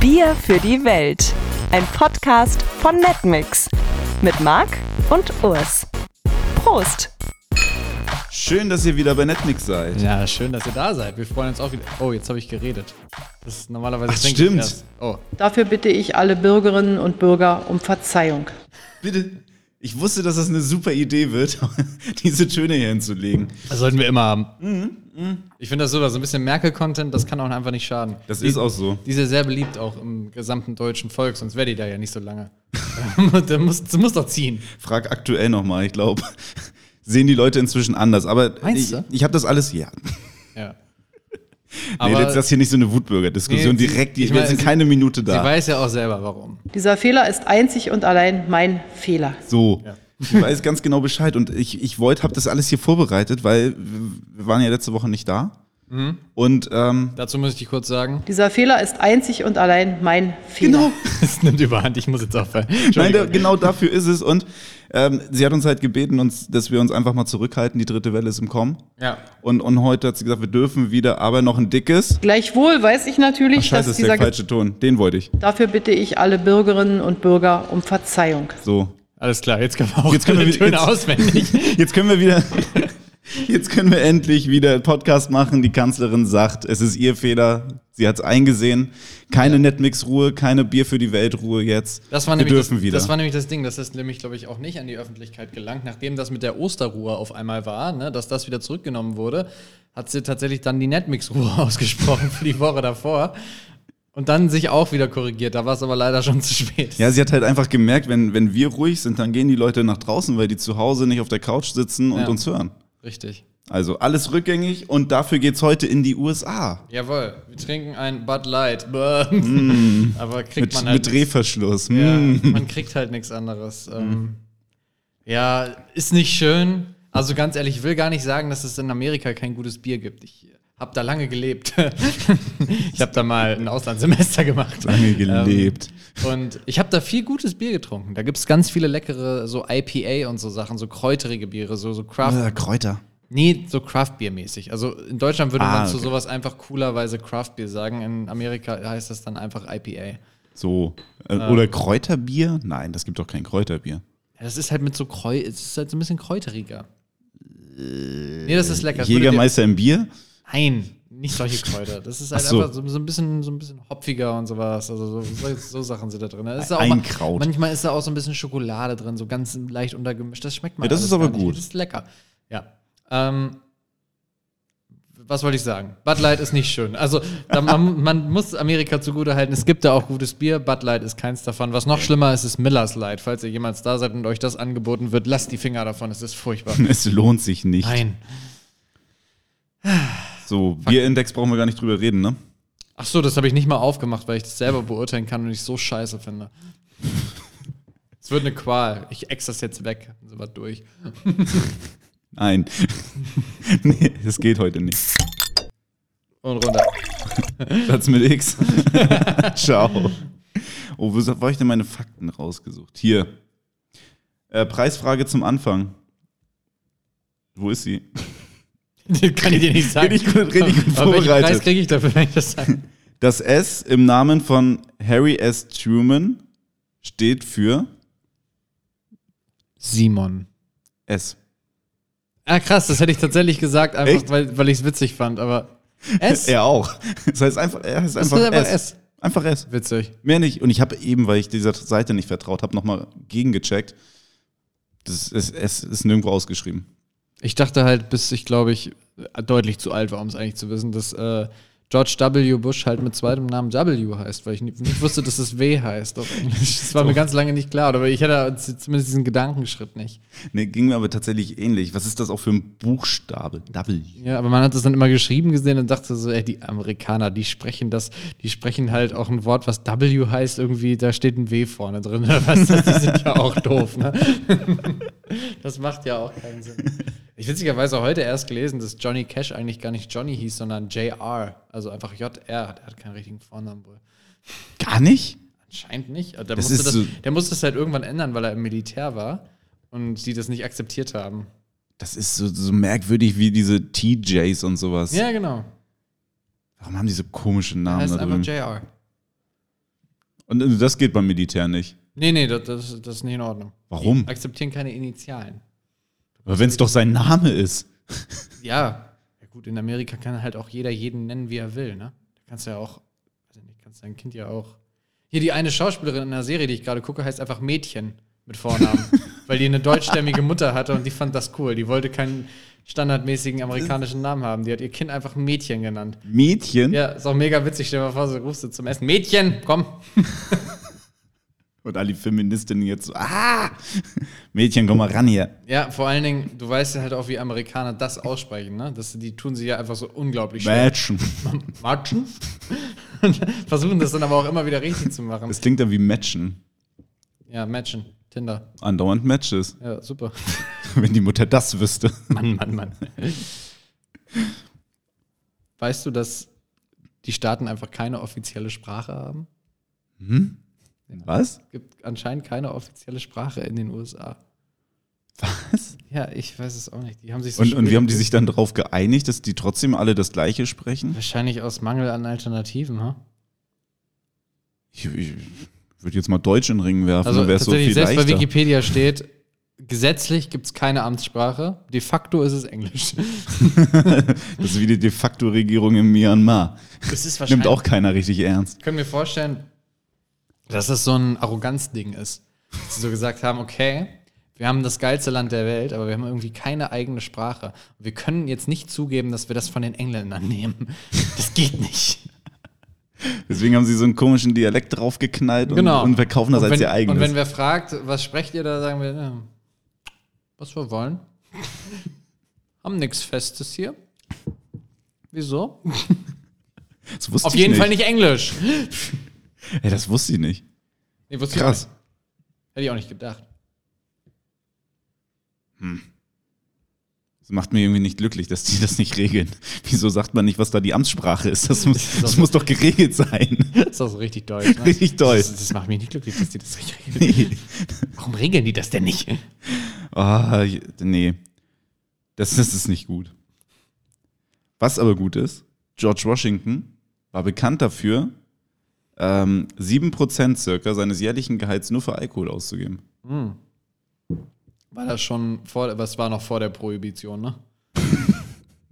Bier für die Welt. Ein Podcast von Netmix. Mit Marc und Urs. Prost! Schön, dass ihr wieder bei Netmix seid. Ja, schön, dass ihr da seid. Wir freuen uns auch wieder. Oh, jetzt habe ich geredet. Das ist normalerweise Ach, stimmt. erst. Oh, Dafür bitte ich alle Bürgerinnen und Bürger um Verzeihung. Bitte. Ich wusste, dass das eine super Idee wird, diese Töne hier hinzulegen. das sollten wir immer haben. Mhm, Ich finde das so, so ein bisschen Merkel-Content, das kann auch einfach nicht schaden. Das Die- ist auch so. Die ist ja sehr beliebt auch im gesamten deutschen Volk, sonst wäre die da ja nicht so lange. der muss, das muss doch ziehen. Frag aktuell nochmal, ich glaube, sehen die Leute inzwischen anders. Aber Meinst ich, du? ich habe das alles, ja. Ja. Nee, jetzt ist das hier nicht so eine Wutbürgerdiskussion Nee, sie- direkt, die, ich wir meine, sind sie- keine Minute Sie da. weiß ja auch selber, warum. Dieser Fehler ist einzig und allein mein Fehler. So. Ich weiß ganz genau Bescheid und ich, ich wollte, habe das alles hier vorbereitet, weil wir waren ja letzte Woche nicht da. Mhm. Und ähm, Dazu muss ich kurz sagen, Dieser Fehler ist einzig und allein mein Fehler. genau, es nimmt überhand, ich muss jetzt aufhören. Nein, da, genau dafür ist es. Und ähm, sie hat uns halt gebeten, uns, dass wir uns einfach mal zurückhalten. Die dritte Welle ist im Kommen. Ja. Und, und heute hat sie gesagt, wir dürfen wieder, aber noch ein dickes. Gleichwohl weiß ich natürlich, Ach, scheiße, dass das ist der dieser. Falsche Ton. Den wollte ich. Dafür bitte ich alle Bürgerinnen und Bürger um Verzeihung. So. Alles klar, jetzt können wir auch Jetzt können wir Töne jetzt- auswendig. Jetzt können wir wieder. Jetzt können wir endlich wieder Podcast machen. Die Kanzlerin sagt, es ist ihr Fehler. Sie hat es eingesehen. Keine Netmix-Ruhe, keine Bier für die Welt-Ruhe jetzt. Das war, wir nämlich dürfen das, wieder. das war nämlich das Ding, das ist nämlich, glaube ich, auch nicht an die Öffentlichkeit gelangt. Nachdem das mit der Osterruhe auf einmal war, ne, dass das wieder zurückgenommen wurde, hat sie tatsächlich dann die Netmix-Ruhe ausgesprochen für die Woche davor. Und dann sich auch wieder korrigiert. Da war es aber leider schon zu spät. Ja, sie hat halt einfach gemerkt, wenn, wenn wir ruhig sind, dann gehen die Leute nach draußen, weil die zu Hause nicht auf der Couch sitzen und Ja. uns hören. Richtig. Also alles rückgängig und dafür geht's heute in die USA. Jawohl, wir trinken ein Bud Light. Bäh. Aber kriegt Mm. Mit, man halt. mit Drehverschluss. Ja, Mm. man kriegt halt nichts anderes. Ähm, ja, ist nicht schön. Also ganz ehrlich, ich will gar nicht sagen, dass es in Amerika kein gutes Bier gibt. Ich habe da lange gelebt. ich habe da mal ein Auslandssemester gemacht. Lange gelebt. Ähm, und ich habe da viel gutes Bier getrunken. Da gibt es ganz viele leckere, so IPA und so Sachen, so kräuterige Biere, so, so Craft. Äh, Kräuter. Nee, so Craft-Bier-mäßig. Also in Deutschland würde Ah, man zu okay. sowas einfach coolerweise Craft-Bier sagen. In Amerika heißt das dann einfach IPA. So. Äh, Oder Kräuterbier? Nein, das gibt doch kein Kräuterbier. Das ist halt mit so Kräu es ist halt so ein bisschen kräuteriger. nee, das ist lecker. Das Jägermeister im Bier? Nein, nicht solche Kräuter. Das ist halt so. einfach so, so, ein bisschen, so ein bisschen hopfiger und sowas. Also so, so, so Sachen sind da drin. Da ist auch Ein Kraut. Manchmal ist da auch so ein bisschen Schokolade drin, so ganz leicht untergemischt. Das schmeckt man. Ja, das ist aber gut. Das ist lecker. Ja. Ähm, was wollte ich sagen? Bud Light ist nicht schön. Also, da, man, man muss Amerika zugute halten, es gibt da auch gutes Bier. Bud Light ist keins davon. Was noch schlimmer ist, ist Millers Light. Falls ihr jemals da seid und euch das angeboten wird, lasst die Finger davon. Es ist furchtbar. Es lohnt sich nicht. Nein. So, Bierindex brauchen wir gar nicht drüber reden, ne? Ach so, das habe ich nicht mal aufgemacht, weil ich das selber beurteilen kann und ich so scheiße finde. Es wird eine Qual. Ich ex das jetzt weg. Sind wir durch. Nein. nee, das geht heute nicht. Und runter. Platz mit X. Ciao. Oh, wo habe ich denn meine Fakten rausgesucht? Hier. Äh, Preisfrage zum Anfang. Wo ist sie? Den kann ich dir nicht sagen. Richtig gut- richtig gut Aber welchen vorbereitet. Preis kriege ich dafür, wenn ich das sage? Das S im Namen von Harry S. Truman steht für Simon. S. Ah, krass, das hätte ich tatsächlich gesagt, einfach Echt? weil, weil ich es witzig fand, aber S? Er auch. Das heißt einfach, er heißt Das einfach, ist einfach S. S. Einfach S. Witzig. Mehr nicht. Und ich habe eben, weil ich dieser Seite nicht vertraut habe, nochmal gegengecheckt. Das ist, es ist nirgendwo ausgeschrieben. Ich dachte halt, bis ich, glaube ich, deutlich zu alt war, um es eigentlich zu wissen, dass äh, George W. Bush halt mit zweitem Namen W heißt, weil ich nicht, wusste, dass es W heißt auf Englisch. Das war mir ganz lange nicht klar, aber ich hatte zumindest diesen Gedankenschritt nicht. Nee, ging mir aber tatsächlich ähnlich. Was ist das auch für ein Buchstabe? W. Ja, aber man hat es dann immer geschrieben gesehen und dachte so, ey, die Amerikaner, die sprechen das, die sprechen halt auch ein Wort, was W heißt, irgendwie, da steht ein W vorne drin. oder Was? Die sind ja auch doof, ne? Das macht ja auch keinen Sinn. Ich witzigerweise heute erst gelesen, dass Johnny Cash eigentlich gar nicht Johnny hieß, sondern JR. Also einfach JR. Der hat keinen richtigen Vornamen wohl. Gar nicht? Anscheinend nicht. Der, Das musste das, so- der musste es halt irgendwann ändern, weil er im Militär war und die das nicht akzeptiert haben. Das ist so, so merkwürdig wie diese TJs und sowas. Ja, genau. Warum haben die so komische Er Namen heißt da einfach? JR. Und äh, das geht beim Militär nicht. Nee, nee, das, das, das ist nicht in Ordnung. Warum? Die akzeptieren keine Initialen. Aber wenn es doch sein Name ist. Ja. ja, gut, in Amerika kann halt auch jeder jeden nennen, wie er will, ne? Da kannst du ja auch, weiß ich nicht, kannst dein Kind ja auch. Hier die eine Schauspielerin in der Serie, die ich gerade gucke, heißt einfach Mädchen mit Vornamen. weil die eine deutschstämmige Mutter hatte und die fand das cool. Die wollte keinen standardmäßigen amerikanischen Namen haben. Die hat ihr Kind einfach Mädchen genannt. Mädchen? Ja, ist auch mega witzig. Stell dir mal vor, so rufst du zum Essen. Mädchen, komm. Und alle Feministinnen jetzt so, ah, Mädchen, komm mal ran hier. Ja, vor allen Dingen, du weißt ja halt auch, wie Amerikaner das aussprechen, ne? Das, die tun sich ja einfach so unglaublich schwer. Matchen. Matschen? Und versuchen das dann aber auch immer wieder richtig zu machen. Das klingt ja wie Matchen. Ja, Matchen. Tinder. Andauernd Matches. Ja, super. Wenn die Mutter das wüsste. Mann, Mann, Mann. Weißt du, dass die Staaten einfach keine offizielle Sprache haben? Was? Es gibt anscheinend keine offizielle Sprache in den USA. Was? Ja, ich weiß es auch nicht. Die haben sich so Und, und wie haben die sich dann darauf geeinigt, dass die trotzdem alle das Gleiche sprechen? Wahrscheinlich aus Mangel an Alternativen, ha? Ich, ich würde jetzt mal Deutsch in den Ring werfen, Also dann wäre es so viel selbst bei leichter. Wikipedia steht, gesetzlich gibt es keine Amtssprache. De facto ist es Englisch. Das ist wie die de facto Regierung in Myanmar. Das ist Nimmt auch keiner richtig ernst. Kann mir vorstellen, dass das so ein Arroganzding ist. Dass sie so gesagt haben, okay, wir haben das geilste Land der Welt, aber wir haben irgendwie keine eigene Sprache. Und wir können jetzt nicht zugeben, dass wir das von den Engländern nehmen. Das geht nicht. Deswegen haben sie so einen komischen Dialekt draufgeknallt und, Genau. und verkaufen das und als wenn, ihr eigenes. Und wenn wer fragt, was sprecht ihr da, sagen wir, ja, was wir wollen. haben nichts Festes hier. Wieso? Auf jeden nicht. Fall nicht Englisch. Ey, das wusste ich nicht. Nee, wusste ich Krass. auch nicht. Hätte ich auch nicht gedacht. Das macht mir irgendwie nicht glücklich, dass die das nicht regeln. Wieso sagt man nicht, was da die Amtssprache ist? Das muss, das muss doch geregelt sein. Das ist auch so richtig deutsch. Ne? Richtig deutsch. Das, das macht mich nicht glücklich, dass die das nicht regeln. Nee. Warum regeln die das denn nicht? Je- nee. Das, das ist nicht gut. Was aber gut ist, George Washington war bekannt dafür, ähm, 7% circa seines jährlichen Gehalts nur für Alkohol auszugeben. War das schon vor, was war noch vor der Prohibition, ne?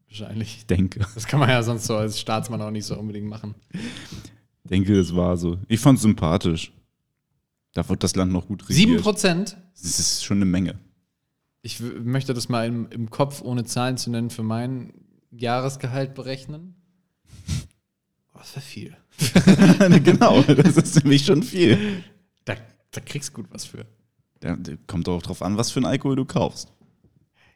Wahrscheinlich. Ich denke. Das kann man ja sonst so als Staatsmann auch nicht so unbedingt machen. denke, es war so. Ich fand es sympathisch. Da wird das Land noch gut regiert. Sieben Prozent? Das ist schon eine Menge. Ich möchte das mal im, im Kopf, ohne Zahlen zu nennen, für mein Jahresgehalt berechnen. Das wäre viel. genau, das ist nämlich schon viel. Da, da kriegst du gut was für. Da, kommt auch drauf an, was für einen Alkohol du kaufst.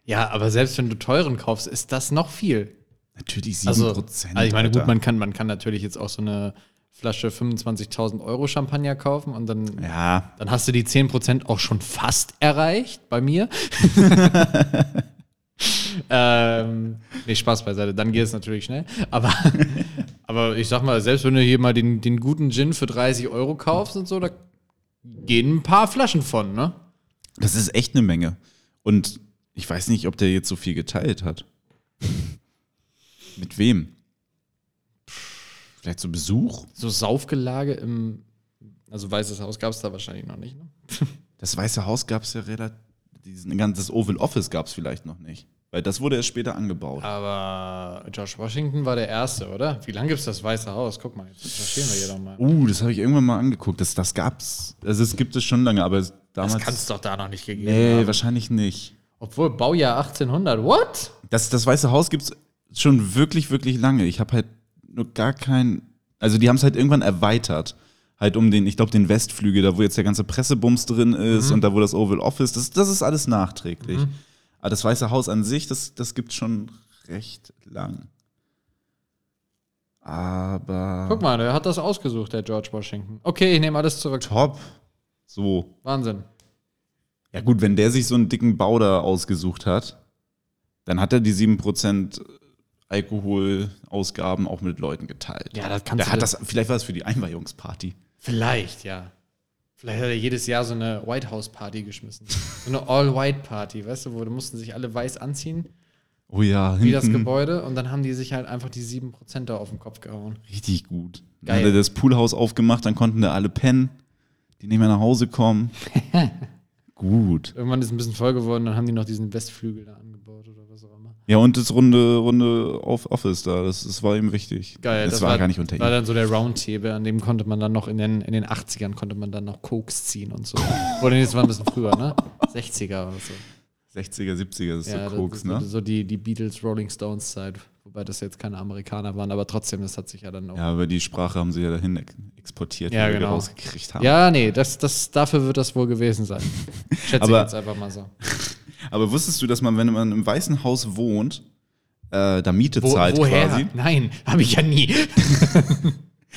Ja, aber selbst wenn du teuren kaufst, ist das noch viel. Natürlich 7%. Also, also ich meine, Alter. gut, man kann, man kann natürlich jetzt auch so eine Flasche 25.000 Euro Champagner kaufen und dann, Ja, dann hast du die 10% auch schon fast erreicht bei mir. ähm, nee, Spaß beiseite, dann geht es natürlich schnell. Aber, aber ich sag mal, selbst wenn du hier mal den, den guten Gin für 30 Euro kaufst und so, da gehen ein paar Flaschen von, ne? das ist echt eine Menge. Und ich weiß nicht, ob der jetzt so viel geteilt hat. Mit wem? Vielleicht so Besuch? So Saufgelage im, also Weißes Haus gab es da wahrscheinlich noch nicht, ne? Das Weiße Haus gab es ja relativ. Diesen ganzes Oval Office gab es vielleicht noch nicht. Weil das wurde erst später angebaut. Aber George Washington war der Erste, oder? Wie lange gibt es das Weiße Haus? Guck mal, jetzt recherchieren wir hier doch mal. Uh, das habe ich irgendwann mal angeguckt. Das, das gab's. Also es gibt es schon lange, aber damals. das kann es doch da noch nicht gegeben nee, haben. wahrscheinlich nicht. Obwohl, Baujahr 1800. What? Das, das Weiße Haus gibt es schon wirklich, wirklich lange. Ich habe halt nur gar kein. Also die haben es halt irgendwann erweitert. Halt um den, ich glaube, den Westflügel, da wo jetzt der ganze Pressebums drin ist und da wo das Oval Office, das, das ist alles nachträglich. Aber das Weiße Haus an sich, das, das gibt schon recht lang. Aber. Guck mal, der hat das ausgesucht, der George Washington. Okay, ich nehme alles zurück. Top. So. Wahnsinn. Ja, gut, wenn der sich so einen dicken Bau da ausgesucht hat, dann hat er die 7% Alkoholausgaben auch mit Leuten geteilt. Ja, das kannst der du- hat das, vielleicht war es für die Einweihungsparty. Vielleicht, ja. Vielleicht hat er jedes Jahr so eine White House Party geschmissen. So eine All-White-Party, weißt du, wo da mussten sich alle weiß anziehen, Oh ja, wie das hinten. Gebäude, und dann haben die sich halt einfach die 7% da auf den Kopf gehauen. Richtig gut. Dann hat Geil. er das Poolhaus aufgemacht, dann konnten da alle pennen, die nicht mehr nach Hause kommen. Gut. Irgendwann ist es ein bisschen voll geworden, dann haben die noch diesen Westflügel da angebaut oder was auch immer. Ja, und das runde, runde Office da, das, das war ihm wichtig. Geil, das, war, gar nicht unter war ihm. dann so der Roundtable, an dem konnte man dann noch in den, in den 80ern konnte man dann noch Koks ziehen und so. Oder nee, das war ein bisschen früher, ne? 60er oder so. 60er, 70er, das ist Ja, so Koks, das, ne? das, so die, die Beatles, Rolling Stones Zeit, wobei das jetzt keine Amerikaner waren, aber trotzdem, das hat sich ja dann auch. Ja, aber die Sprache haben sie ja dahin ex- exportiert, Ja, die wir genau. rausgekriegt haben. Ja, nee, das, das, dafür wird das wohl gewesen sein. Schätze Aber- ich jetzt einfach mal so. Aber wusstest du, dass man, wenn man im Weißen Haus wohnt, äh, da Miete Wo, zahlt woher? quasi? Nein, habe ich ja nie.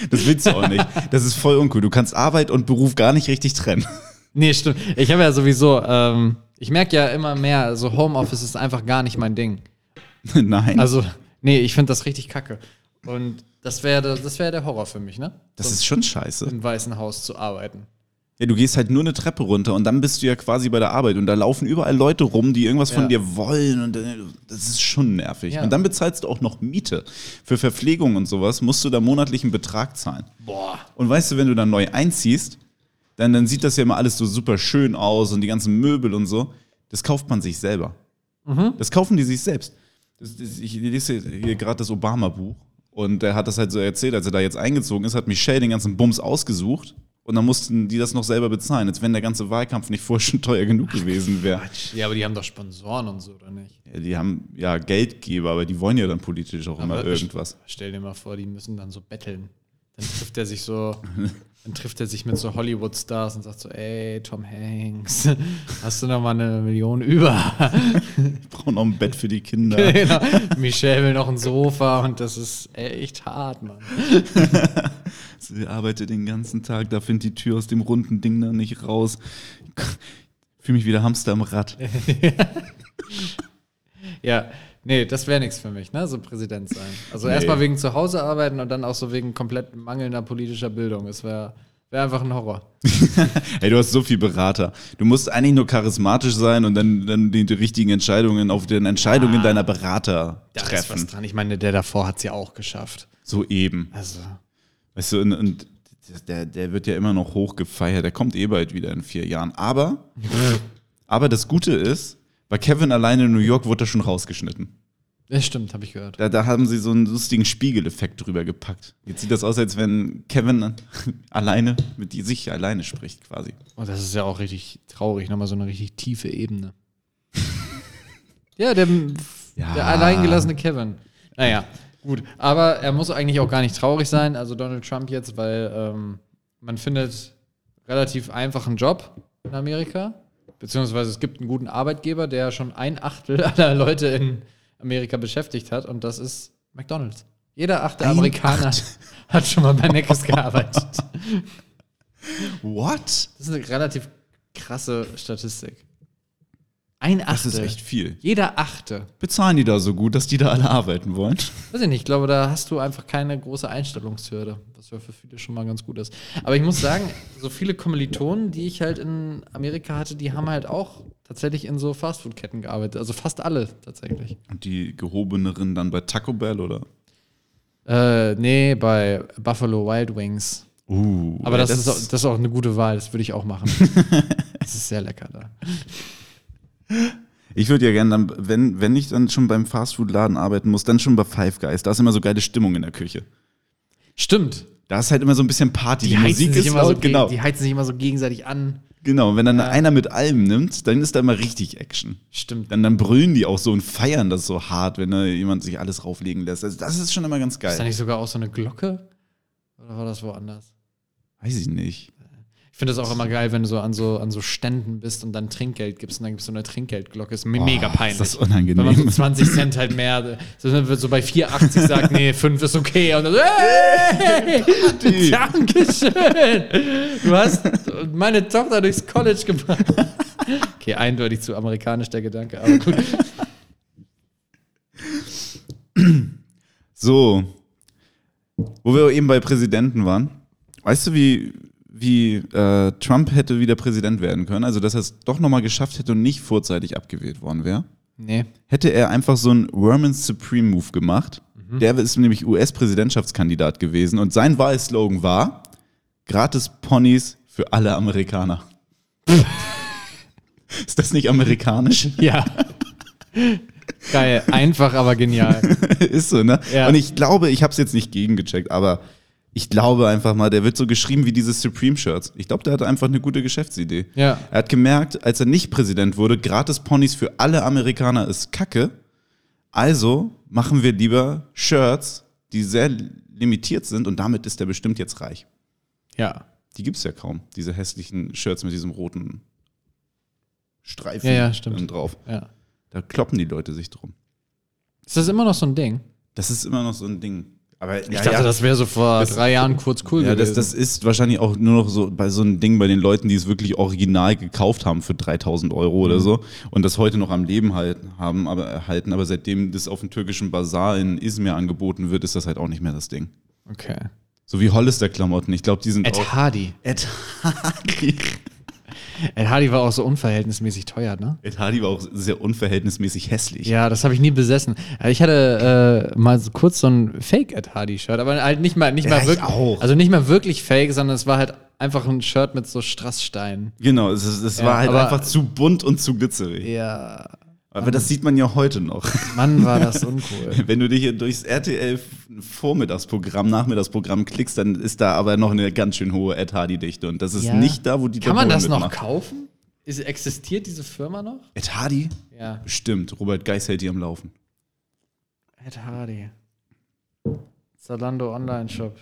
Das willst du auch nicht. Das ist voll uncool. Du kannst Arbeit und Beruf gar nicht richtig trennen. Nee, stimmt. Ich habe ja sowieso, ähm, ich merke ja immer mehr, so Homeoffice ist einfach gar nicht mein Ding. Nein. Also, nee, ich finde das richtig kacke. Und das wäre das wär der Horror für mich, ne? das ist schon scheiße. Im Weißen Haus zu arbeiten. Ja, du gehst halt nur eine Treppe runter und dann bist du ja quasi bei der Arbeit und da laufen überall Leute rum, die irgendwas von Ja. dir wollen und äh, das ist schon nervig. Ja. Und dann bezahlst du auch noch Miete. Für Verpflegung und sowas musst du da monatlichen Betrag zahlen. Boah. Und weißt du, wenn du dann neu einziehst, dann, dann sieht das ja immer alles so super schön aus und die ganzen Möbel und so. Das kauft man sich selber. Das kaufen die sich selbst. Das, das, ich lese hier gerade das Obama-Buch und der hat das halt so erzählt, als er da jetzt eingezogen ist, hat Michelle den ganzen Bums ausgesucht und dann mussten die das noch selber bezahlen, als wenn der ganze Wahlkampf nicht vorher schon teuer genug gewesen wäre. Ja, aber die haben doch Sponsoren und so, oder nicht? Ja, die haben ja Geldgeber, aber die wollen ja dann politisch auch immer Aber irgendwas. Stell dir mal vor, die müssen dann so betteln. Dann trifft er sich so, dann trifft er sich mit so Hollywood-Stars und sagt so, ey, Tom Hanks, hast du noch mal eine Million über? Ich brauche noch ein Bett für die Kinder. genau. Michelle will noch ein Sofa und das ist echt hart, Mann. Sie arbeitet den ganzen Tag, da findet die Tür aus dem runden Ding da nicht raus. Fühle mich wie der Hamster am Rad. Ja, nee, das wäre nichts für mich, ne? So Präsident sein. Also Nee. erstmal wegen zu Hause arbeiten und dann auch so wegen komplett mangelnder politischer Bildung. Es wäre wär einfach ein Horror. Hey, du hast so viel Berater. Du musst eigentlich nur charismatisch sein und dann, dann die, die richtigen Entscheidungen auf den Entscheidungen deiner Berater Da ist treffen. was dran. Ich meine, der davor hat es ja auch geschafft. So eben. Also, Weißt du, und, und der, der wird ja immer noch hoch gefeiert. Der kommt eh bald wieder in vier Jahren. Aber, aber das Gute ist, bei Kevin alleine in New York wurde er schon rausgeschnitten. das stimmt, habe ich gehört. Da, da haben sie so einen lustigen Spiegeleffekt drüber gepackt. Jetzt sieht das aus, als wenn Kevin alleine mit sich alleine spricht, quasi. Und das ist ja auch richtig traurig, nochmal so eine richtig tiefe Ebene. ja, der, Ja. der alleingelassene Kevin. Naja, gut. Aber er muss eigentlich auch gar nicht traurig sein, also Donald Trump jetzt, weil ähm, man findet relativ einfachen Job in Amerika. Beziehungsweise es gibt einen guten Arbeitgeber, der schon ein Achtel aller Leute in Amerika beschäftigt hat, und das ist McDonalds. Jeder achte Ein Amerikaner hat schon mal bei Neckes gearbeitet. What? Das ist eine relativ krasse Statistik. Ein Achtel. Das ist echt viel. Jeder Achte. Bezahlen die da so gut, dass die da alle arbeiten wollen? Weiß ich nicht, ich glaube, da hast du einfach keine große Einstellungshürde, was ja für viele schon mal ganz gut ist. Aber ich muss sagen, so viele Kommilitonen, die ich halt in Amerika hatte, die haben halt auch tatsächlich in so Fastfood-Ketten gearbeitet. Also fast alle tatsächlich. Und die gehobeneren dann bei Taco Bell oder? Äh, nee, bei Buffalo Wild Wings. Uh, Aber ey, das, ist auch, das ist auch eine gute Wahl, das würde ich auch machen. das ist sehr lecker da. Ich würde ja gerne dann, wenn, wenn ich dann schon beim Fastfood-Laden arbeiten muss, dann schon bei Five Guys. Da ist immer so geile Stimmung in der Küche. Stimmt. Da ist halt immer so ein bisschen Party. Die, Musik ist immer laut, so, genau. die heizen sich immer so gegenseitig an. Genau, und wenn dann einer mit allem nimmt, dann ist da immer richtig Action. Stimmt. Dann, dann brüllen die auch so und feiern das so hart, wenn da jemand sich alles rauflegen lässt. Also das ist schon immer ganz Ist da geil. nicht sogar auch so eine Glocke? Oder war das woanders? Weiß ich nicht. Ich finde das auch immer geil, wenn du so an so, an so Ständen bist und dann Trinkgeld gibst und dann gibst du eine Trinkgeldglocke. Ist me- mega Oh, peinlich. Ist das wenn man so unangenehm. 20 Cent halt mehr, so, so bei 4,80 sagt, nee, 5 ist okay. Und dann so, hey, Dankeschön. Du hast meine Tochter durchs College gebracht. Okay, eindeutig zu amerikanisch der Gedanke, aber gut. So, wo wir eben bei Präsidenten waren. Weißt du, wie, wie äh, Trump hätte wieder Präsident werden können? Also, dass er es doch nochmal geschafft hätte und nicht vorzeitig abgewählt worden wäre? Nee. Hätte er einfach so einen Women's Supreme Move gemacht Der ist nämlich US-Präsidentschaftskandidat gewesen und sein Wahlslogan war: Gratis Ponys für alle Amerikaner. ist das nicht amerikanisch? Ja. Geil, einfach, aber genial. ist so, ne? Ja. Und ich glaube, ich habe es jetzt nicht gegengecheckt, aber ich glaube einfach mal, der wird so geschrieben wie diese Supreme-Shirts. Ich glaube, der hatte einfach eine gute Geschäftsidee. Ja. Er hat gemerkt, als er nicht Präsident wurde, gratis Ponys für alle Amerikaner ist Kacke. Also machen wir lieber Shirts, die sehr limitiert sind und damit ist er bestimmt jetzt reich. Ja. Die gibt es ja kaum, diese hässlichen Shirts mit diesem roten Streifen Ja, ja, stimmt. drauf. ja. Da kloppen die Leute sich drum. Ist das immer noch so ein Ding? Das ist immer noch so ein Ding. Aber Ich dachte, das wäre so vor Das- drei Jahren kurz cool Ja, das, gewesen. das ist wahrscheinlich auch nur noch so bei so einem Ding bei den Leuten, die es wirklich original gekauft haben für 3000 Euro Mhm. oder so und das heute noch am Leben halten, haben, aber erhalten. Aber seitdem das auf dem türkischen Bazar in Izmir angeboten wird, ist das halt auch nicht mehr das Ding. okay. So wie Hollister-Klamotten. Ich glaube, die sind Ed auch. Hardy. Ed Hardy. Ed Hardy war auch so unverhältnismäßig teuer, ne? Ed Hardy war auch sehr unverhältnismäßig hässlich. Ja, das habe ich nie besessen. Äh, Ich hatte äh, mal so kurz so ein Fake Ed Hardy Shirt, aber halt nicht mal nicht Ja, mal wirklich, auch. also nicht mal wirklich Fake, sondern es war halt einfach ein Shirt mit so Strasssteinen. Genau, es, es Ja, war halt einfach zu bunt und zu glitzerig. Ja, Aber das sieht man ja heute noch. Mann, war das uncool. Wenn du dich hier durchs RTL Vormittagsprogramm, Nachmittagsprogramm klickst, dann ist da aber noch eine ganz schön hohe Ed Hardy-Dichte. Und das ist Ja. nicht da, wo die Kann man das noch mitmacht. kaufen? Ist, existiert diese Firma noch? Ed Hardy? Ja, Bestimmt. Robert Geis hält die am Laufen. Ed Hardy. Zalando Online Shop.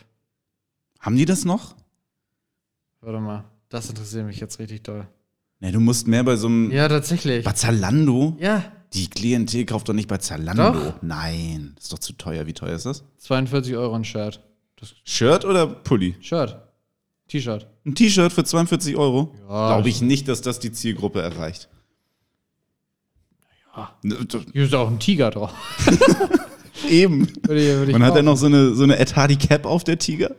Haben die das noch? Warte mal, das interessiert mich jetzt richtig doll. Ne, du musst mehr bei so einem. Ja, tatsächlich. Bei Zalando? Ja, Die Klientel kauft doch nicht bei Zalando. Doch. Nein, ist doch zu teuer. Wie teuer ist das? 42 Euro ein Shirt. Das Shirt oder Pulli? Shirt. T-Shirt. Ein T-Shirt für 42 Euro? Ja, Glaube ich nicht, dass das die Zielgruppe erreicht. Ja. Ne, Hier ist auch ein Tiger drauf. Eben. Würde ich, würde ich Und hat er noch so eine, so eine Ed Hardy Cap auf der Tiger?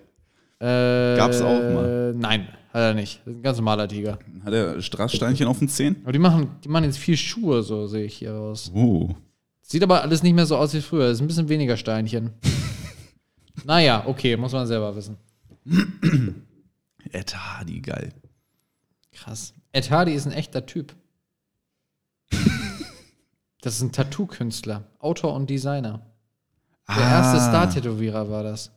Äh, Gab's auch mal. Nein, hat er nicht. Das ist ein ganz normaler Tiger. Hat er Strasssteinchen auf den Zehen? Aber die machen, die machen jetzt viel Schuhe, so sehe ich hier aus. Oh. Sieht aber alles nicht mehr so aus wie früher. Ist ein bisschen weniger Steinchen. naja, okay, muss man selber wissen. Ed Hardy, geil. Krass. Ed Hardy ist ein echter Typ. Das ist ein Tattoo-Künstler, Autor und Designer. Der erste Star-Tätowierer war das.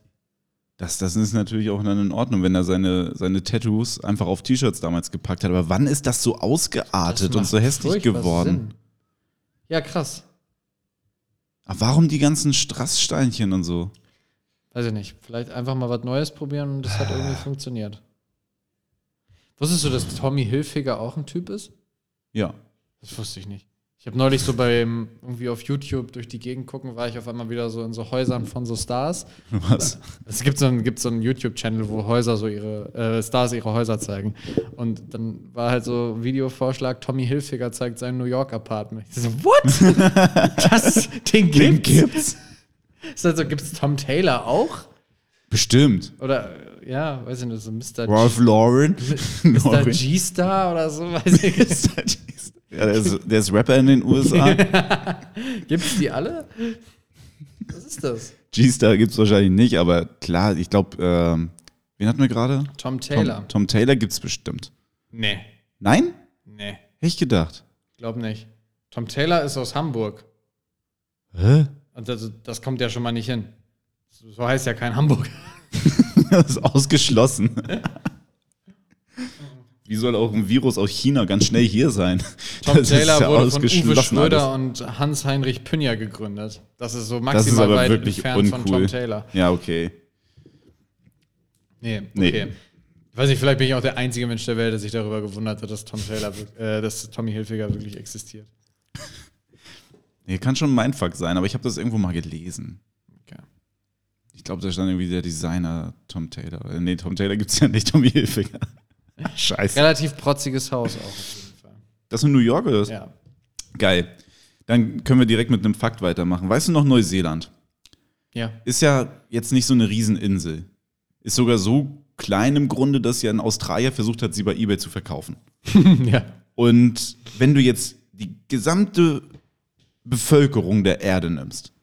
Das, das ist natürlich auch dann in Ordnung, wenn er seine, seine Tattoos einfach auf T-Shirts damals gepackt hat. Aber wann ist das so ausgeartet Das und so hässlich geworden? Sinn. Ja, krass. Aber warum die ganzen Strasssteinchen und so? Weiß ich nicht. Vielleicht einfach mal was Neues probieren und das hat irgendwie funktioniert. Wusstest du, dass Tommy Hilfiger auch ein Typ ist? Ja. Das wusste ich nicht. Ich habe neulich so beim irgendwie auf YouTube durch die Gegend gucken, war ich auf einmal wieder so in so Häusern von so Stars. Was? Es gibt so einen, gibt so einen YouTube-Channel, wo Häuser so ihre, äh, Stars ihre Häuser zeigen. Und dann war halt so Videovorschlag, Tommy Hilfiger zeigt sein New York Apartment. Ich so, what? das, den Den gibt's? gibt's? Ist also, gibt's Tom Taylor auch? Bestimmt. Oder, äh, ja, weiß ich nicht, so Mr. Ralph Lauren. Mr. G-Star oder so, weiß ich nicht. Ja, der, ist, der ist Rapper in den USA. Gibt's die alle? Was ist das? G-Star gibt's wahrscheinlich nicht, aber klar, ich glaube, ähm, wen hatten wir gerade? Tom Tom, Taylor. Tom Taylor gibt's bestimmt. Nee. Nein? Nee. Hätte ich gedacht. Glaub nicht. Tom Taylor ist aus Hamburg. Hä? Und das, das kommt ja schon mal nicht hin. So so heißt ja kein Hamburg. Das ist ausgeschlossen. Wie soll auch ein Virus aus China ganz schnell hier sein? Tom Das ist Taylor ja wurde von Uwe Schröder alles. und Hans-Heinrich Pünja gegründet. Das ist so ist maximal aber weit entfernt von uncool. Tom Taylor. Ja, okay. Nee, Nee. okay. Ich weiß nicht, vielleicht bin ich auch der einzige Mensch der Welt, der sich darüber gewundert hat, dass Tom Taylor, äh, dass Tommy Hilfiger wirklich existiert. Nee, kann schon mein Fuck sein, aber ich habe das irgendwo mal gelesen. Okay. Ich glaube, da stand irgendwie der Designer Tom Taylor. Äh, Nee, Tom Taylor gibt's ja nicht, Tommy Hilfiger. Scheiße. Relativ protziges Haus auch auf jeden Fall. Das in New York oder was? Ja. Geil. Dann können wir direkt mit einem Fakt weitermachen. Weißt du noch Neuseeland? Ja. Ist ja jetzt nicht so eine Rieseninsel. Ist sogar so klein im Grunde, dass ja ein Australier versucht hat, sie bei eBay zu verkaufen. ja. Und wenn du jetzt die gesamte Bevölkerung der Erde nimmst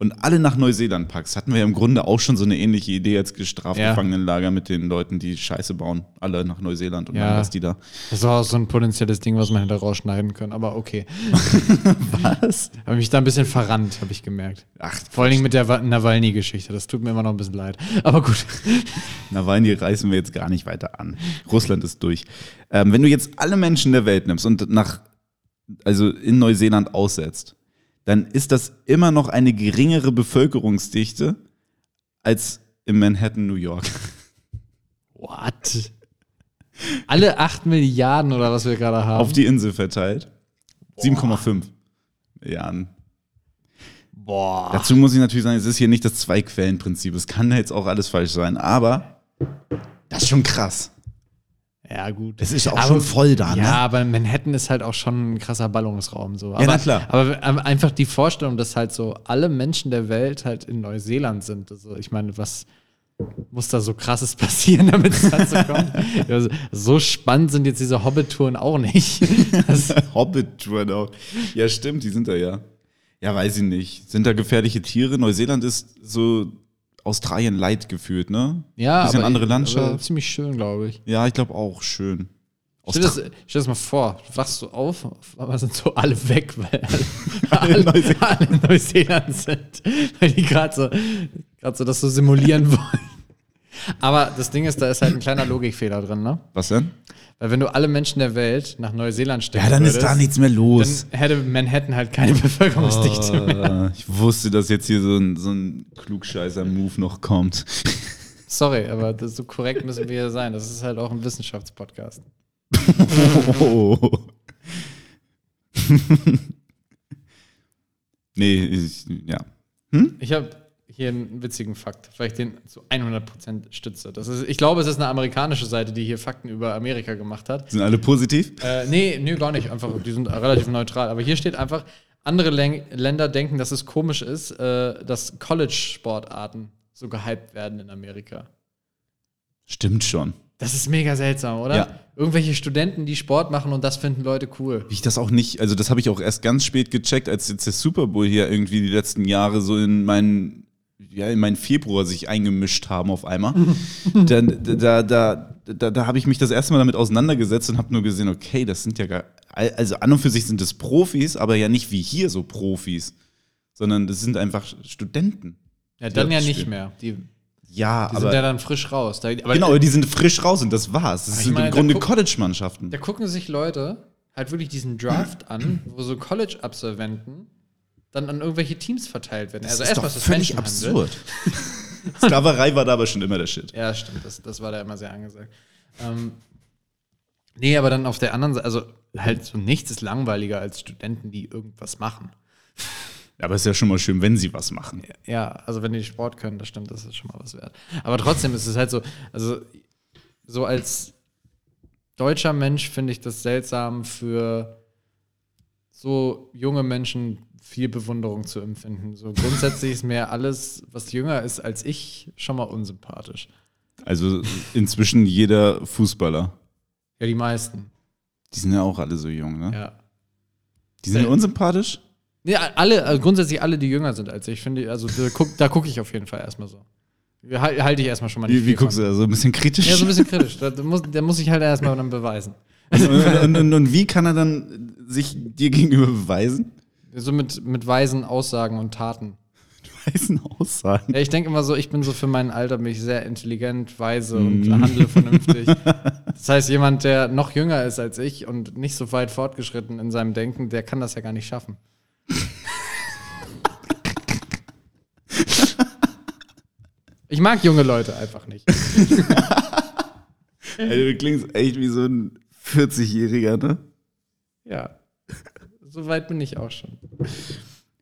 und alle nach Neuseeland packst, hatten wir ja im Grunde auch schon so eine ähnliche Idee als Strafgefangenenlager mit den Leuten, die Scheiße bauen. Alle nach Neuseeland und Ja. dann was die da. Das war auch so ein potenzielles Ding, was man hätte rausschneiden können, aber okay. Was? Habe mich da ein bisschen verrannt, habe ich gemerkt. Ach, Vor allen Dingen mit der Wa- Nawalny-Geschichte. Das tut mir immer noch ein bisschen leid. Aber gut. Nawalny reißen wir jetzt gar nicht weiter an. Russland ist durch. Ähm, wenn du jetzt alle Menschen der Welt nimmst und nach, also in Neuseeland aussetzt, dann ist das immer noch eine geringere Bevölkerungsdichte als in Manhattan, New York. What? Alle 8 Milliarden oder was wir gerade haben. Auf die Insel verteilt. 7,5 Milliarden. Boah. Dazu muss ich natürlich sagen, es ist hier nicht das Zwei-Quellen-Prinzip. Es kann jetzt auch alles falsch sein, aber das ist schon krass. Ja, gut. Es ist auch Aber- schon voll da, Ja, ne? aber Manhattan ist halt auch schon ein krasser Ballungsraum. So. Aber, na klar. Aber ähm, einfach die Vorstellung, dass halt so alle Menschen der Welt halt in Neuseeland sind. Also ich meine, was muss da so krasses passieren, damit es dazu kommt? Also, so spannend sind jetzt diese Hobbit-Touren auch nicht. Das, Hobbit-Tour auch. Ja, stimmt, die sind da ja. Ja, weiß ich nicht. Sind da gefährliche Tiere? Neuseeland ist so Australien light gefühlt, ne? ja, Bisschen aber, andere Landschaft. ziemlich schön, glaube ich. Ja, ich glaube auch schön. Stell dir, das, stell das mal vor, du wachst so auf, aber sind so alle weg, weil alle, alle, alle in Neuseeland sind. Weil die gerade so, grad so das so simulieren wollen. Aber das Ding ist, da ist halt ein kleiner Logikfehler drin, ne? Was denn? Weil wenn du alle Menschen der Welt nach Neuseeland stecken Ja, dann ist würdest, da nichts mehr los. Dann hätte Manhattan halt keine Bevölkerungsdichte mehr. Äh, ich wusste, dass jetzt hier so ein, so ein Klugscheißer-Move noch kommt. Sorry, aber das, so korrekt müssen wir hier sein. Das ist halt auch ein Wissenschaftspodcast. Oh. nee, ich, ja. Ich habe hier einen witzigen Fakt, weil ich den zu 100% stütze. Das ist, ich glaube, es ist eine amerikanische Seite, die hier Fakten über Amerika gemacht hat. Sind alle positiv? Äh, nee, nee, gar nicht. Einfach, die sind relativ neutral. Aber hier steht einfach, andere Län Länder denken, dass es komisch ist, äh, dass College-Sportarten so gehypt werden in Amerika. Stimmt schon. Das ist mega seltsam, oder? Ja. Irgendwelche Studenten, die Sport machen und das finden Leute cool. Wie ich das auch nicht, also das habe ich auch erst ganz spät gecheckt, als jetzt der Super Bowl hier irgendwie die letzten Jahre so in meinen, ja, in meinen Februar sich eingemischt haben auf einmal. Dann, da, da, da, da habe ich mich das erste Mal damit auseinandergesetzt und habe nur gesehen, okay, das sind ja gar, also an und für sich sind das Profis, aber ja nicht wie hier so Profis, sondern das sind einfach Studenten. Ja, dann Ja, ja nicht mehr. Die, die Ja, sind ja aber dann frisch raus. Da, aber genau, die sind frisch raus und das war's. Das sind meine, im Grunde College-Mannschaften. Da gucken sich Leute halt wirklich diesen Draft an, wo so College-Absolventen dann an irgendwelche Teams verteilt werden. also Das ist doch erstmal ist es völlig absurd. Sklaverei war da aber schon immer der Shit. Ja, stimmt, das, das war da immer sehr angesagt. Ähm, nee, aber dann auf der anderen Seite, also halt so nichts ist langweiliger als Studenten, die irgendwas machen. Aber es ist ja schon mal schön, wenn sie was machen. Ja, also wenn die Sport können, das stimmt, das ist schon mal was wert. Aber trotzdem ist es halt so, also so als deutscher Mensch finde ich das seltsam für so junge Menschen viel Bewunderung zu empfinden. So grundsätzlich ist mir alles, was jünger ist als ich, schon mal unsympathisch. Also inzwischen jeder Fußballer. Ja, die meisten. Die sind ja auch alle so jung, ne? Ja. Die sind unsympathisch? Nee, alle, also grundsätzlich alle, die jünger sind als ich, finde ich, also da gucke guck ich auf jeden Fall erstmal so. Halte halt ich erstmal schon mal nicht Wie, wie guckst du da? So ein bisschen kritisch? Ja, so ein bisschen kritisch. Da muss, da muss ich halt erstmal dann beweisen. Und, und, und, und wie kann er dann sich dir gegenüber beweisen? So mit, mit weisen Aussagen und Taten. Weisen Aussagen. Ja, ich denke immer so, ich bin so für mein Alter bin ich sehr intelligent, weise und handle vernünftig. Das heißt, jemand, der noch jünger ist als ich und nicht so weit fortgeschritten in seinem Denken, der kann das ja gar nicht schaffen. Ich mag junge Leute einfach nicht. Ey, du klingst echt wie so ein 40-Jähriger, ne? Ja. So weit bin ich auch schon.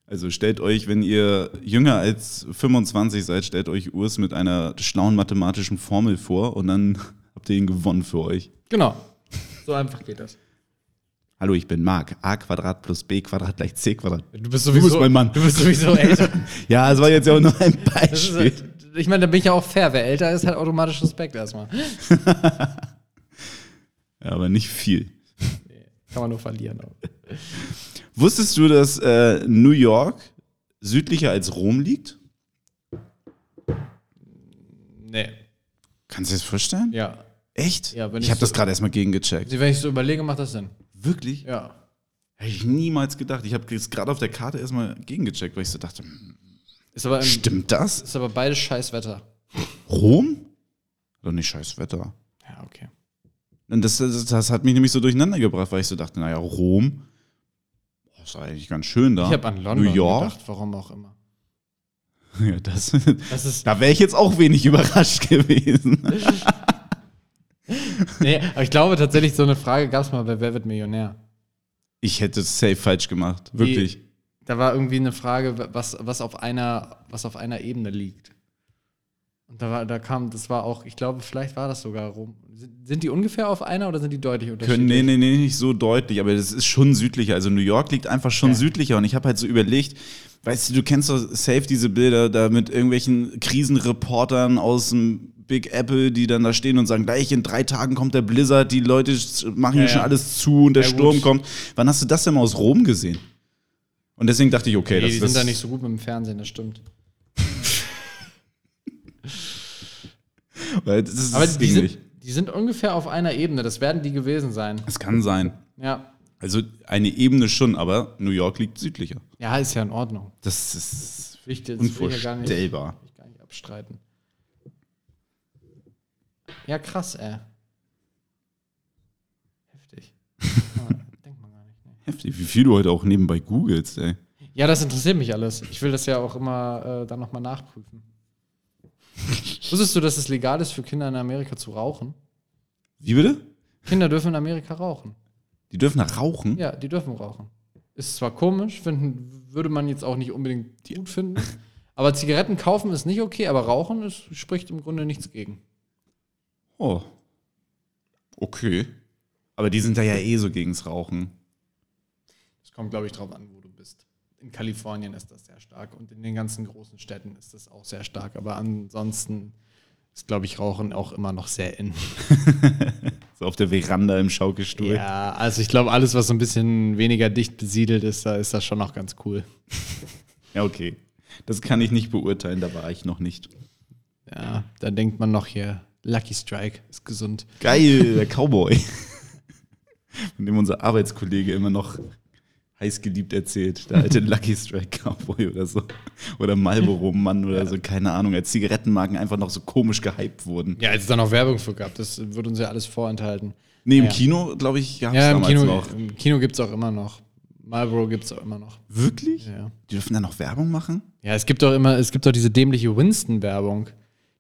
Also stellt euch, wenn ihr jünger als 25 seid, stellt euch Urs mit einer schlauen mathematischen Formel vor und dann habt ihr ihn gewonnen für euch. Genau. So einfach geht das. Hallo, ich bin Marc. a Quadrat plus b Quadrat gleich c Quadrat. Du bist Du bist mein Mann. Du bist sowieso älter. Ja, es war jetzt ja auch nur ein Das ist, Beispiel. ich meine, da bin ich ja auch fair. Wer älter ist, hat automatisch Respekt erstmal. Aber nicht viel. Kann man nur verlieren. Wusstest du, dass äh, New York südlicher als Rom liegt? Nee. Kannst du dir das vorstellen? Ja. Echt? Ja, wenn ich ich habe das so- gerade erstmal gegengecheckt. Wenn ich so überlege, macht das Sinn. Wirklich? Ja. Hätte ich niemals gedacht. Ich habe jetzt gerade auf der Karte erstmal gegengecheckt, weil ich so dachte, hm, im, stimmt das? ist aber beides scheiß Wetter. Rom? Doch nicht scheiß Wetter. Ja, okay. Und das, das, das hat mich nämlich so durcheinander gebracht, weil ich so dachte, naja, Rom, boah, ist eigentlich ganz schön da. Ich habe an London New York? gedacht, warum auch immer. Ja, das, Das ist, da wäre ich jetzt auch wenig überrascht gewesen. nee, aber ich glaube tatsächlich, so eine Frage gab es mal bei Wer wird Millionär? Ich hätte es safe falsch gemacht. Wirklich. Da war irgendwie eine Frage, was, was, auf, einer, was auf einer Ebene liegt. Und da, war, da kam, das war auch, ich glaube, vielleicht war das sogar rum. Sind, die ungefähr auf einer oder sind die deutlich unterschiedlich? nee, nee, nee, nicht so deutlich, aber das ist schon südlicher. Also New York liegt einfach schon Ja. südlicher. Und ich habe halt so überlegt, weißt du, du kennst doch safe diese Bilder da mit irgendwelchen Krisenreportern aus dem Big Apple, die dann da stehen und sagen, gleich in drei Tagen kommt der Blizzard, die Leute machen hier Ja, schon ja. alles zu und der Sturm gut. kommt. Wann hast du das denn mal aus Rom gesehen? Und deswegen dachte ich, okay, Nee, das, die das sind da nicht so gut mit dem Fernsehen, das stimmt. Weil das ist Aber das die Ding sind, nicht. die sind ungefähr auf einer Ebene, das werden die gewesen sein. Es kann sein. Ja. Also eine Ebene schon, aber New York liegt südlicher. Ja, ist ja in Ordnung. Das ist Wichtig, das will ich ja gar nicht, will unvorstellbar. ich gar nicht abstreiten. Ja, krass, ey. Heftig. Ah, Denkt man gar nicht. Ne? Heftig, wie viel du heute auch nebenbei googelst, ey. Ja, das interessiert mich alles. Ich will das ja auch immer äh, dann nochmal nachprüfen. Wusstest du, dass es legal ist, für Kinder in Amerika zu rauchen? Wie bitte? Kinder dürfen in Amerika rauchen. Die dürfen da rauchen? Ja, die dürfen rauchen. Ist zwar komisch, finden, würde man jetzt auch nicht unbedingt gut finden. Aber Zigaretten kaufen ist nicht okay, aber rauchen ist, spricht im Grunde nichts gegen. Oh. Okay. Aber die sind da ja eh so gegens Rauchen. Es kommt, glaube ich, drauf an, wo. In Kalifornien ist das sehr stark und in den ganzen großen Städten ist das auch sehr stark. Aber ansonsten ist, glaube ich, Rauchen auch immer noch sehr in. So auf der Veranda im Schaukelstuhl. Ja, also ich glaube, alles, was so ein bisschen weniger dicht besiedelt ist, da ist das schon noch ganz cool. Ja, okay. Das kann ich nicht beurteilen, da war ich noch nicht. Ja, da denkt man noch hier, Lucky Strike ist gesund. Geil, der Cowboy. Von dem unser Arbeitskollege immer noch heiß geliebt erzählt. Der alte Lucky Strike Cowboy oder so. Oder Marlboro Mann oder so, keine Ahnung, als Zigarettenmarken einfach noch so komisch gehypt wurden. Ja, als es da noch Werbung für gab, das wird uns ja alles vorenthalten. Nee, im Ja. Kino, glaube ich, gab es Ja, im damals Kino, noch. im Kino gibt es auch immer noch. Marlboro gibt es auch immer noch. Wirklich? Ja. Die dürfen da noch Werbung machen? Ja, es gibt doch immer, es gibt doch diese dämliche Winston-Werbung,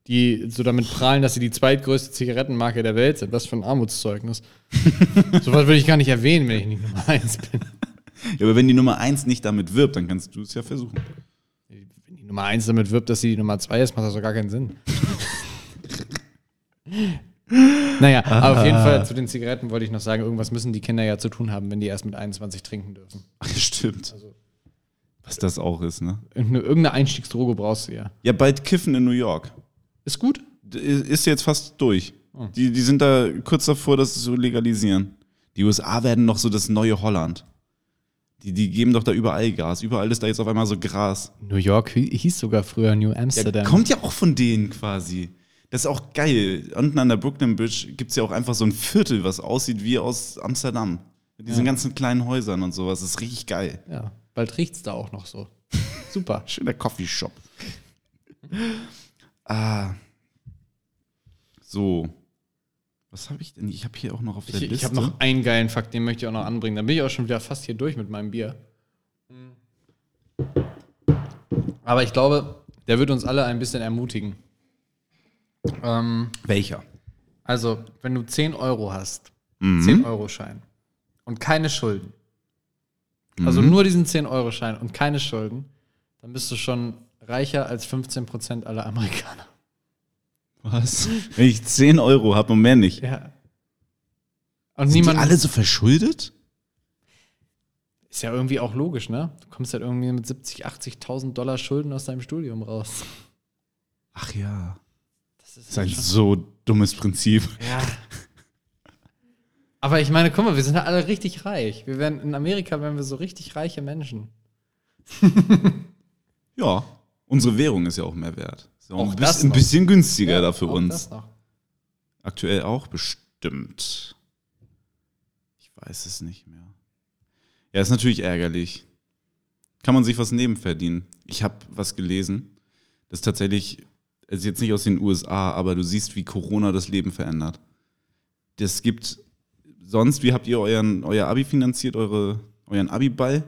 die so damit prahlen, dass sie die zweitgrößte Zigarettenmarke der Welt sind. Was für ein Armutszeugnis. Sowas würde ich gar nicht erwähnen, wenn ich nicht Nummer eins bin. Ja, aber wenn die Nummer eins nicht damit wirbt, dann kannst du es ja versuchen. Wenn die Nummer eins damit wirbt, dass sie die Nummer zwei ist, macht das doch gar keinen Sinn. naja, aber auf jeden Fall zu den Zigaretten wollte ich noch sagen, irgendwas müssen die Kinder ja zu tun haben, wenn die erst mit 21 trinken dürfen. Ach, stimmt. Also- Was das auch ist, ne? Irgendeine, Einstiegsdroge brauchst du ja. Ja, bald Kiffen in New York. Ist gut? Ist jetzt fast durch. Oh. Die, die sind da kurz davor, das zu legalisieren. Die USA werden noch so das neue Holland. Die, die geben doch da überall Gas. Überall ist da jetzt auf einmal so Gras. New York hi- hieß sogar früher New Ja, Amsterdam. kommt ja auch von denen quasi. Das ist auch geil. Unten an der Brooklyn Bridge gibt es ja auch einfach so ein Viertel, was aussieht wie aus Amsterdam. Mit diesen Ja. ganzen kleinen Häusern und sowas. Das ist richtig geil. Ja, bald riecht's da auch noch so. Super. Schöner Coffeeshop. ah. So. Was habe ich denn? Ich habe hier auch noch auf der Ich, Liste. ich habe noch einen geilen Fakt, den möchte ich auch noch anbringen. Dann bin ich auch schon wieder fast hier durch mit meinem Bier. Aber ich glaube, der wird uns alle ein bisschen ermutigen. Ähm, Welcher? also, wenn du 10 Euro hast, Mhm. 10-Euro-Schein und keine Schulden, also Mhm. nur diesen 10-Euro-Schein und keine Schulden, dann bist du schon reicher als 15% aller Amerikaner. Was? Wenn ich 10 Euro habe und mehr nicht. Ja. Und Sind niemand. die alle so verschuldet? Ist ja irgendwie auch logisch, ne? Du kommst halt irgendwie mit 70, 80.000 Dollar Schulden aus deinem Studium raus. Ach ja. Das Das ist ein so dummes Prinzip. Ja. Aber ich meine, guck mal, wir sind ja alle richtig reich. Wir werden in Amerika werden wir so richtig reiche Menschen. Ja, unsere Währung ist ja auch mehr wert. Ja auch, ein, das bisschen, ein bisschen günstiger da für uns. Aktuell auch bestimmt. Ich weiß es nicht mehr. Ja, ist natürlich ärgerlich. Kann man sich was nebenverdienen. Ich habe was gelesen, das tatsächlich, es ist jetzt nicht aus den USA, aber du siehst, wie Corona das Leben verändert. Das gibt sonst, wie habt ihr euren, euer Abi finanziert, eure, euren Abi-Ball?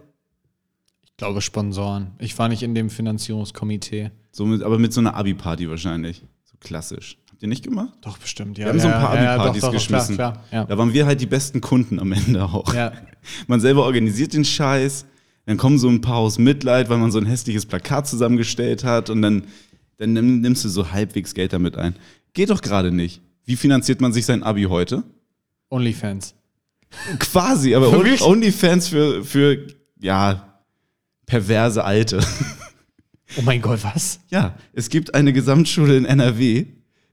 Ich glaube Sponsoren. Ich war nicht in dem Finanzierungskomitee. So mit, aber mit so einer Abi-Party wahrscheinlich. So klassisch. Habt ihr nicht gemacht? Doch, bestimmt, ja. Wir haben so ein ja, paar ja, Abi-Partys doch, geschmissen. Klar, klar, Da waren wir halt die besten Kunden am Ende auch. ja. ja. Man selber organisiert den Scheiß, dann kommen so ein paar aus Mitleid, weil man so ein hässliches Plakat zusammengestellt hat und dann, dann nimm- nimmst du so halbwegs Geld damit ein. Geht doch gerade nicht. Wie finanziert man sich sein Abi heute? Onlyfans. Quasi, aber Onlyfans für, für, ja, perverse Alte. Oh mein Gott, was? Ja, es gibt eine Gesamtschule in NRW,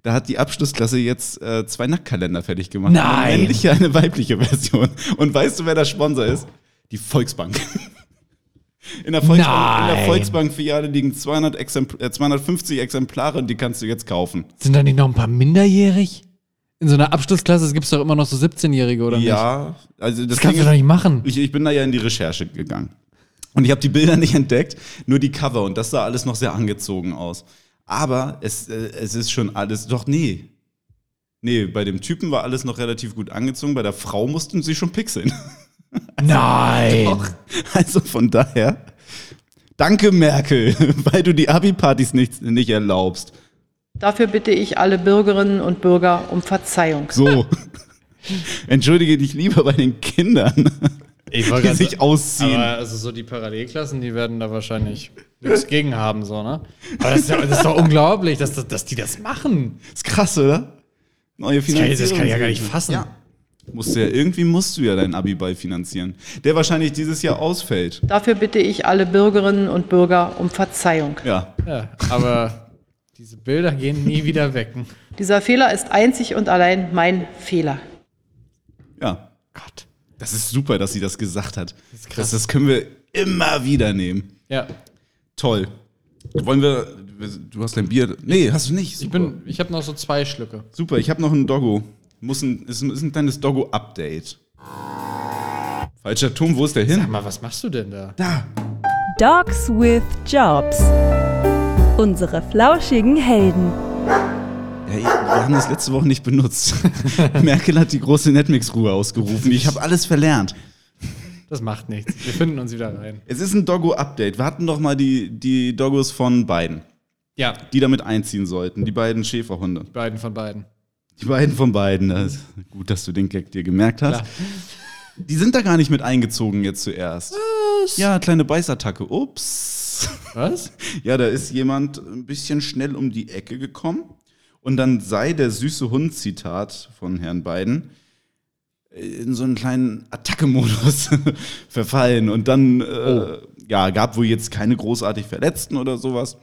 da hat die Abschlussklasse jetzt äh, zwei Nacktkalender fertig gemacht. Nein. Eine männliche, eine weibliche Version. Und weißt du, wer der Sponsor ist? Die Volksbank. In der, Volksbank, in der. Volksbank-Filiale liegen 200 Exempl äh, 250 Exemplare und die kannst du jetzt kaufen. Sind da nicht noch ein paar minderjährig? In so einer Abschlussklasse gibt es doch immer noch so 17-Jährige, oder nicht? ja, also das, Das kannst du doch nicht machen. Ich, ich bin da ja in die Recherche gegangen. Und ich habe die Bilder nicht entdeckt, nur die Cover. Und das sah alles noch sehr angezogen aus. Aber es, äh, es ist schon alles. Doch, nee. Nee, bei dem Typen war alles noch relativ gut angezogen. Bei der Frau mussten sie schon pixeln. Nein. Doch. Also von daher. Danke, Merkel, weil du die Abi-Partys nicht, nicht erlaubst. Dafür bitte ich alle Bürgerinnen und Bürger um Verzeihung. So. Entschuldige dich lieber bei den Kindern, Ich die wollte gerade sich ausziehen. Aber also so die Parallelklassen, die werden da wahrscheinlich nichts gegen haben, so, ne? Aber das ist, ja, das ist doch unglaublich, dass, das- dass die das machen. ist krass, oder? Neue Das kann, ich- das kann ich ja gar nicht fassen. Ja. Musst du ja, irgendwie musst du ja deinen Abi-Ball finanzieren. Der wahrscheinlich dieses Jahr ausfällt. Dafür bitte ich alle Bürgerinnen und Bürger um Verzeihung. Ja. Ja, aber diese Bilder gehen nie wieder weg. Dieser Fehler ist einzig und allein mein Fehler. Ja. Gott. Das ist super, dass sie das gesagt hat. Das, ist krass. das, können wir immer wieder nehmen. Ja, Toll. Wollen wir. Du hast dein Bier. Nee, hast du nicht. ich Super. bin, ich habe noch so zwei Schlücke. Super, ich habe noch ein Doggo. Muss ein, ist, ein- ist ein kleines Doggo-Update. Falscher Turm, wo ist der Sag hin? mal, was machst du denn da? Da. Dogs with Jobs. Unsere flauschigen Helden. Ich- wir haben das letzte Woche nicht benutzt. Merkel hat die große Netmix-Ruhe ausgerufen. Ich habe alles verlernt. Das macht nichts. Wir finden uns wieder rein. Es ist ein Doggo-Update. Wir hatten doch mal die, die Doggos von beiden, Ja, die damit einziehen sollten. Die beiden Schäferhunde. beiden von beiden. Die beiden von beiden. Das ist gut, dass du den Gag dir gemerkt hast. Klar. Die sind da gar nicht mit eingezogen jetzt zuerst. Was? Ja, kleine Beißattacke. Ups. Was? Ja, da ist jemand ein bisschen schnell um die Ecke gekommen und dann sei der süße Hund, Zitat von Herrn Biden, in so einen kleinen Attacke-Modus verfallen und dann äh, ja, gab wohl jetzt keine großartig Verletzten oder sowas.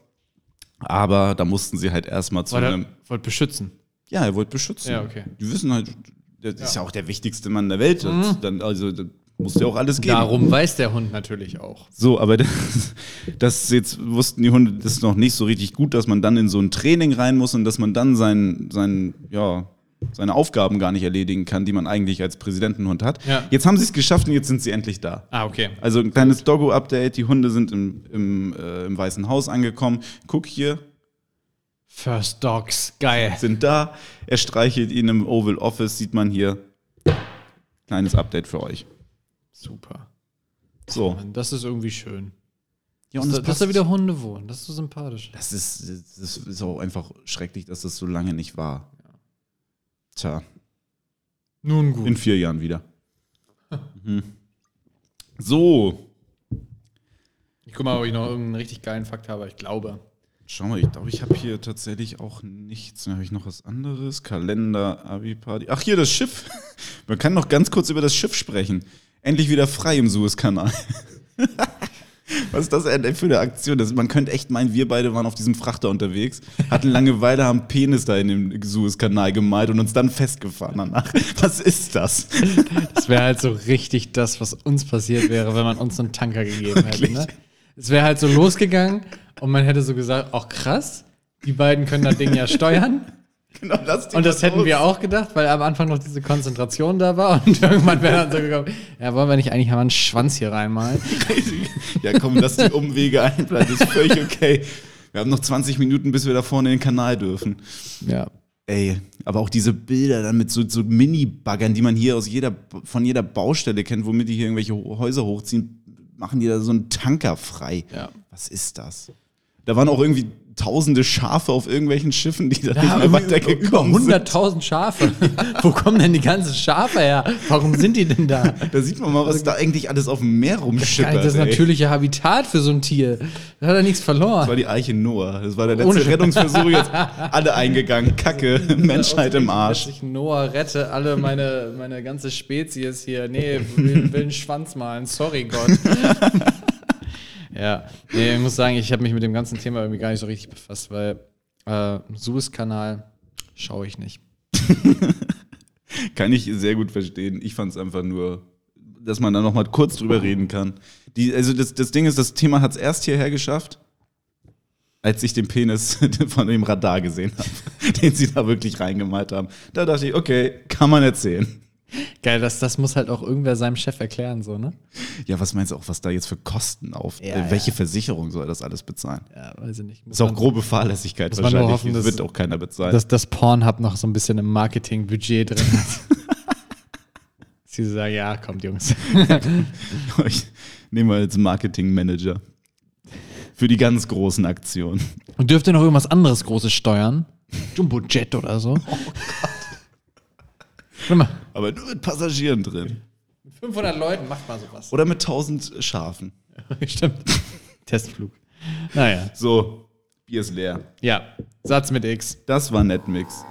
Aber da mussten sie halt erstmal zu einem. er wollte beschützen. Ja, er wollte beschützen. Ja, okay. Die wissen halt, der ist ja auch der wichtigste Mann der Welt. Und Dann, also, musste ja auch alles geben. Darum weiß der Hund natürlich auch. So, aber das, das jetzt wussten die Hunde, das ist noch nicht so richtig gut, dass man dann in so ein Training rein muss und dass man dann sein, sein, ja, seine Aufgaben gar nicht erledigen kann, die man eigentlich als Präsidentenhund hat. Ja. Jetzt haben sie es geschafft und jetzt sind sie endlich da. Ah, okay. Also ein kleines Doggo-Update, die Hunde sind im, im, äh, im Weißen Haus angekommen. Guck hier, First Dogs. Geil. sind da. Er streichelt ihn im Oval Office, sieht man hier. Kleines Update für euch. Super. So. Mann, das ist irgendwie schön. Ja, dass, da- dass da wieder Hunde wohnen. Das ist so sympathisch. Das ist, das ist auch einfach schrecklich, dass das so lange nicht war. Tja, Nun gut. in vier Jahren wieder. Mhm. So, Ich guck mal, ob ich noch irgendeinen richtig geilen Fakt habe. Ich glaube. schau mal, ich glaube, ich habe hier tatsächlich auch nichts. Dann habe ich noch was anderes. Kalender, Abi-Party. Ach, hier das Schiff. Man kann noch ganz kurz über das Schiff sprechen. Endlich wieder frei im Suezkanal. Was ist das für eine Aktion? Das, man könnte echt meinen, wir beide waren auf diesem Frachter unterwegs, hatten Langeweile, haben Penis da in dem Suezkanal gemalt und uns dann festgefahren danach. Was ist das? Das wäre halt so richtig das, was uns passiert wäre, wenn man uns einen Tanker gegeben hätte. Ne? es wäre halt so losgegangen und man hätte so gesagt, ach krass, die beiden können das Ding ja steuern. Genau, lass die Und das hätten los. wir auch gedacht, weil am Anfang noch diese Konzentration da war und irgendwann wäre dann so gekommen, ja, wollen wir nicht eigentlich mal einen Schwanz hier reinmalen? Ja, komm, lass die Umwege das ist völlig okay. Wir haben noch 20 Minuten, bis wir da vorne in den Kanal dürfen. Ja. Ey, aber auch diese Bilder dann mit so, so Mini-Baggern, die man hier aus jeder, von jeder Baustelle kennt, womit die hier irgendwelche Häuser hochziehen, machen die da so einen Tanker frei. Ja. Was ist das? Da waren auch irgendwie tausende Schafe auf irgendwelchen Schiffen, die da nicht mehr über weitergekommen sind. 100.000 Schafe. Wo kommen denn die ganzen Schafe her? Warum sind die denn da? Da sieht man mal, was da eigentlich alles auf dem Meer rumschippert. das ey. natürliche Habitat für so ein Tier. Da hat er nichts Das verloren. war die Eiche Noah. Das war der letzte Ohne. Rettungsversuch. Jetzt alle eingegangen. Kacke. Menschheit im Arsch. Ich Noah rette alle meine, meine ganze Spezies hier. Nee, will, will einen Schwanz malen. Sorry, Gott. Ja, nee, ich muss sagen, ich habe mich mit dem ganzen Thema irgendwie gar nicht so richtig befasst, weil äh, Suezkanal schaue ich nicht. Kann ich sehr gut verstehen. Ich fand es einfach nur, dass man da noch mal kurz drüber reden kann. Die, also das, das Ding ist, das Thema hat es erst hierher geschafft, als ich den Penis von dem Radar gesehen habe, den sie da wirklich reingemalt haben. Da dachte ich, okay, kann man erzählen. Geil, das, das muss halt auch irgendwer seinem Chef erklären, so, ne? Ja, was meinst du auch, was da jetzt für Kosten auf? Ja, äh, welche Versicherung soll das alles bezahlen? Ja, weiß ich nicht. Muss Ist auch grobe Fahrlässigkeit muss man wahrscheinlich. hoffen, das wird auch keiner bezahlen. dass das Pornhub noch so ein bisschen im Marketingbudget drin hat. Sie sagen, ja, kommt, Jungs. Ich nehme mal als Marketingmanager. Für die ganz großen Aktionen. Und dürft ihr noch irgendwas anderes Großes steuern? Jumbo Jet oder so? Oh Gott. Mal, Aber nur mit Passagieren drin. mit 500 Leuten macht mal sowas. Oder mit 1000 Schafen. Stimmt. Testflug. Naja, So, Bier ist leer. ja. Satz mit X. Das war Netmix.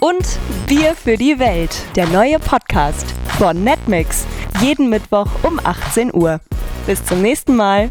Und Bier für die Welt, der neue Podcast von Netmix. Jeden Mittwoch um 18 Uhr. Bis zum nächsten Mal.